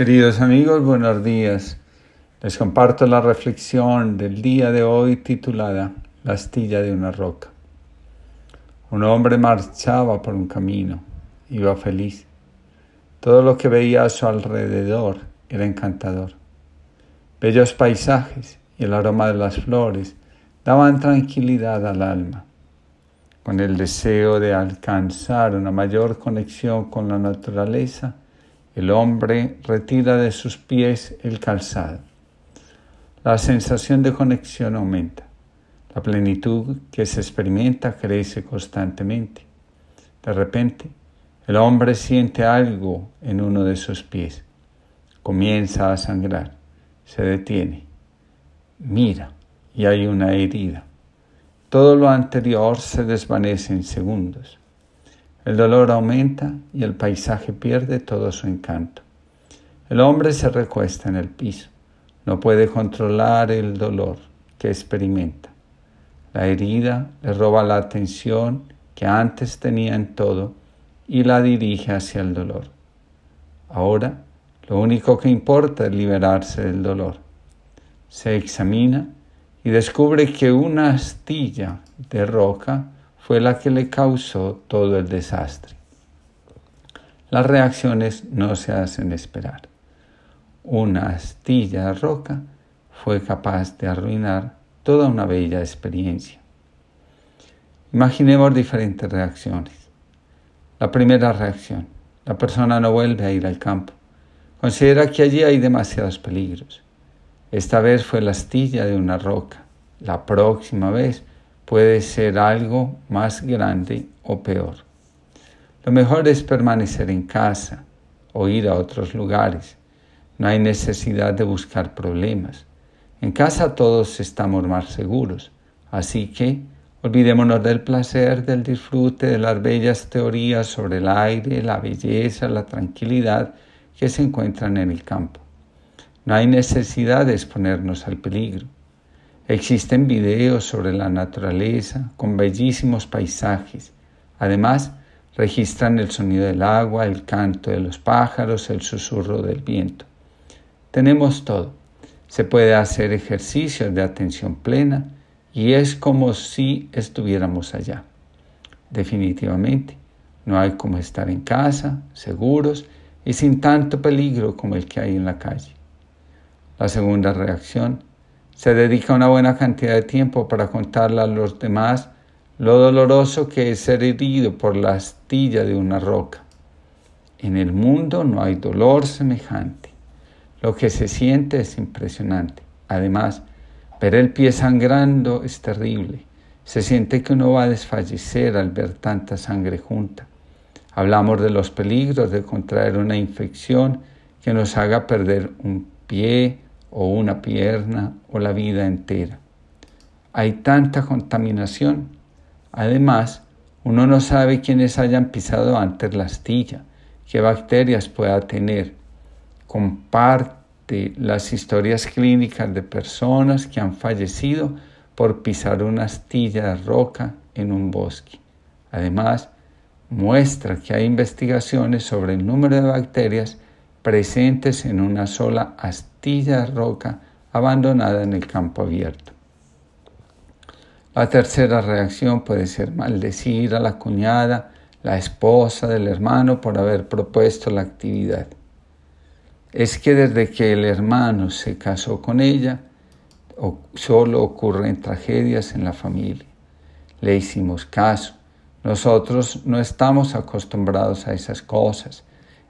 Queridos amigos, buenos días. Les comparto la reflexión del día de hoy titulada La astilla de una roca. Un hombre marchaba por un camino, iba feliz. Todo lo que veía a su alrededor era encantador. Bellos paisajes y el aroma de las flores daban tranquilidad al alma. Con el deseo de alcanzar una mayor conexión con la naturaleza, el hombre retira de sus pies el calzado. La sensación de conexión aumenta. La plenitud que se experimenta crece constantemente. De repente, el hombre siente algo en uno de sus pies. Comienza a sangrar. Se detiene. Mira y hay una herida. Todo lo anterior se desvanece en segundos. El dolor aumenta y el paisaje pierde todo su encanto. El hombre se recuesta en el piso. No puede controlar el dolor que experimenta. La herida le roba la atención que antes tenía en todo y la dirige hacia el dolor. Ahora lo único que importa es liberarse del dolor. Se examina y descubre que una astilla de roca fue la que le causó todo el desastre. Las reacciones no se hacen esperar. Una astilla de roca fue capaz de arruinar toda una bella experiencia. Imaginemos diferentes reacciones. La primera reacción, la persona no vuelve a ir al campo. Considera que allí hay demasiados peligros. Esta vez fue la astilla de una roca. La próxima vez puede ser algo más grande o peor. Lo mejor es permanecer en casa o ir a otros lugares. No hay necesidad de buscar problemas. En casa todos estamos más seguros, así que olvidémonos del placer, del disfrute, de las bellas teorías sobre el aire, la belleza, la tranquilidad que se encuentran en el campo. No hay necesidad de exponernos al peligro. Existen videos sobre la naturaleza con bellísimos paisajes. Además, registran el sonido del agua, el canto de los pájaros, el susurro del viento. Tenemos todo. Se puede hacer ejercicios de atención plena y es como si estuviéramos allá. Definitivamente, no hay como estar en casa, seguros y sin tanto peligro como el que hay en la calle. La segunda reacción se dedica una buena cantidad de tiempo para contarle a los demás lo doloroso que es ser herido por la astilla de una roca. En el mundo no hay dolor semejante. Lo que se siente es impresionante. Además, ver el pie sangrando es terrible. Se siente que uno va a desfallecer al ver tanta sangre junta. Hablamos de los peligros de contraer una infección que nos haga perder un pie, o una pierna o la vida entera. Hay tanta contaminación. Además, uno no sabe quiénes hayan pisado antes la astilla, qué bacterias pueda tener. Comparte las historias clínicas de personas que han fallecido por pisar una astilla de roca en un bosque. Además, muestra que hay investigaciones sobre el número de bacterias presentes en una sola astilla roca abandonada en el campo abierto. La tercera reacción puede ser maldecir a la cuñada, la esposa del hermano por haber propuesto la actividad. Es que desde que el hermano se casó con ella, solo ocurren tragedias en la familia. Le hicimos caso. Nosotros no estamos acostumbrados a esas cosas.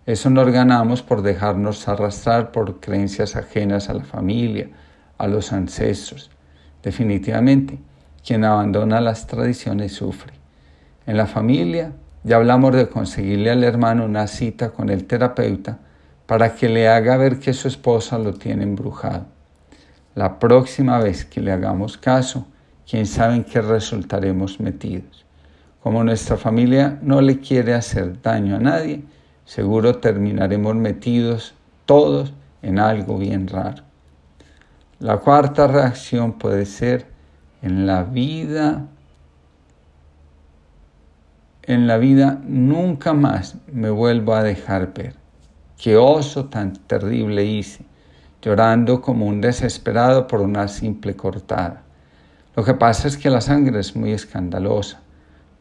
Eso nos ganamos por dejarnos arrastrar por creencias ajenas a la familia, a los ancestros. Definitivamente, quien abandona las tradiciones sufre. En la familia ya hablamos de conseguirle al hermano una cita con el terapeuta para que le haga ver que su esposa lo tiene embrujado. La próxima vez que le hagamos caso, quién sabe en qué resultaremos metidos. Como nuestra familia no le quiere hacer daño a nadie, seguro terminaremos metidos todos en algo bien raro. La cuarta reacción puede ser en la vida, en la vida nunca más me vuelvo a dejar ver. qué oso tan terrible hice, llorando como un desesperado por una simple cortada. Lo que pasa es que la sangre es muy escandalosa.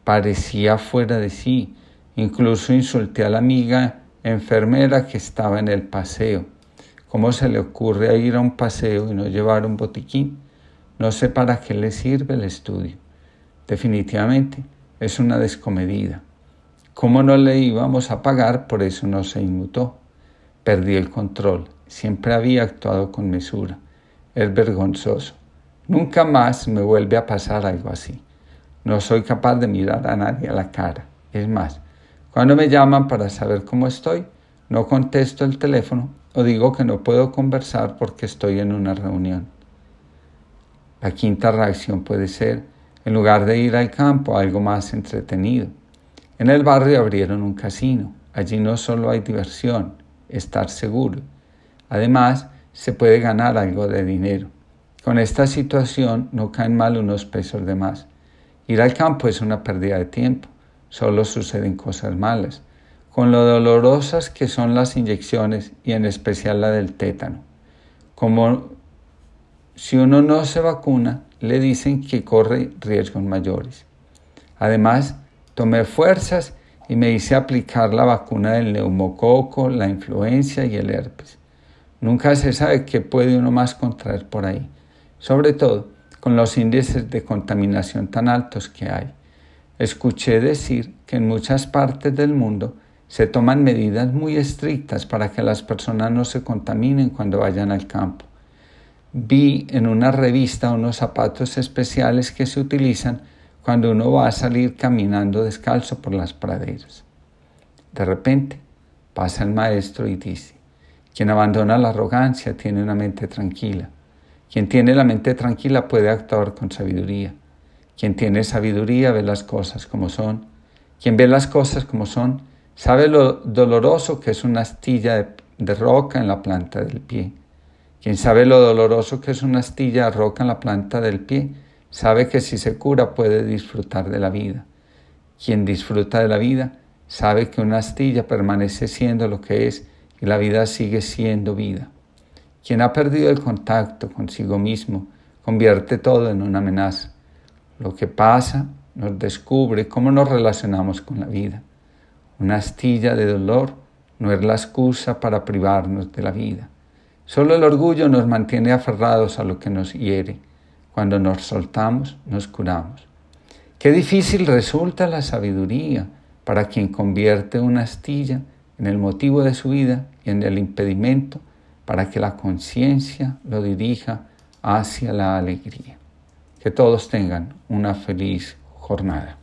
Parecía fuera de sí. Incluso insulté a la amiga enfermera que estaba en el paseo. ¿Cómo se le ocurre ir a un paseo y no llevar un botiquín? No sé para qué le sirve el estudio. Definitivamente es una descomedida. ¿Cómo no le íbamos a pagar? Por eso no se inmutó. Perdí el control. Siempre había actuado con mesura. Es vergonzoso. Nunca más me vuelve a pasar algo así. No soy capaz de mirar a nadie a la cara. Es más, cuando me llaman para saber cómo estoy, no contesto el teléfono o digo que no puedo conversar porque estoy en una reunión. La quinta reacción puede ser, en lugar de ir al campo, algo más entretenido. En el barrio abrieron un casino. Allí no solo hay diversión, estar seguro. Además, se puede ganar algo de dinero. Con esta situación no caen mal unos pesos de más. Ir al campo es una pérdida de tiempo, solo suceden cosas malas, con lo dolorosas que son las inyecciones y en especial la del tétano. Como si uno no se vacuna, le dicen que corre riesgos mayores. Además, tomé fuerzas y me hice aplicar la vacuna del neumococo, la influencia y el herpes. Nunca se sabe qué puede uno más contraer por ahí sobre todo con los índices de contaminación tan altos que hay. Escuché decir que en muchas partes del mundo se toman medidas muy estrictas para que las personas no se contaminen cuando vayan al campo. Vi en una revista unos zapatos especiales que se utilizan cuando uno va a salir caminando descalzo por las praderas. De repente pasa el maestro y dice, quien abandona la arrogancia tiene una mente tranquila quien tiene la mente tranquila puede actuar con sabiduría. Quien tiene sabiduría ve las cosas como son. Quien ve las cosas como son sabe lo doloroso que es una astilla de, roca en la planta del pie. Quien sabe lo doloroso que es una astilla de roca en la planta del pie sabe que si se cura puede disfrutar de la vida. Quien disfruta de la vida sabe que una astilla permanece siendo lo que es y la vida sigue siendo vida. Quien ha perdido el contacto consigo mismo convierte todo en una amenaza. Lo que pasa nos descubre cómo nos relacionamos con la vida. Una astilla de dolor no es la excusa para privarnos de la vida. Solo el orgullo nos mantiene aferrados a lo que nos hiere. Cuando nos soltamos, nos curamos. Qué difícil resulta la sabiduría para quien convierte una astilla en el motivo de su vida y en el impedimento para que la conciencia lo dirija hacia la alegría. Que todos tengan una feliz jornada.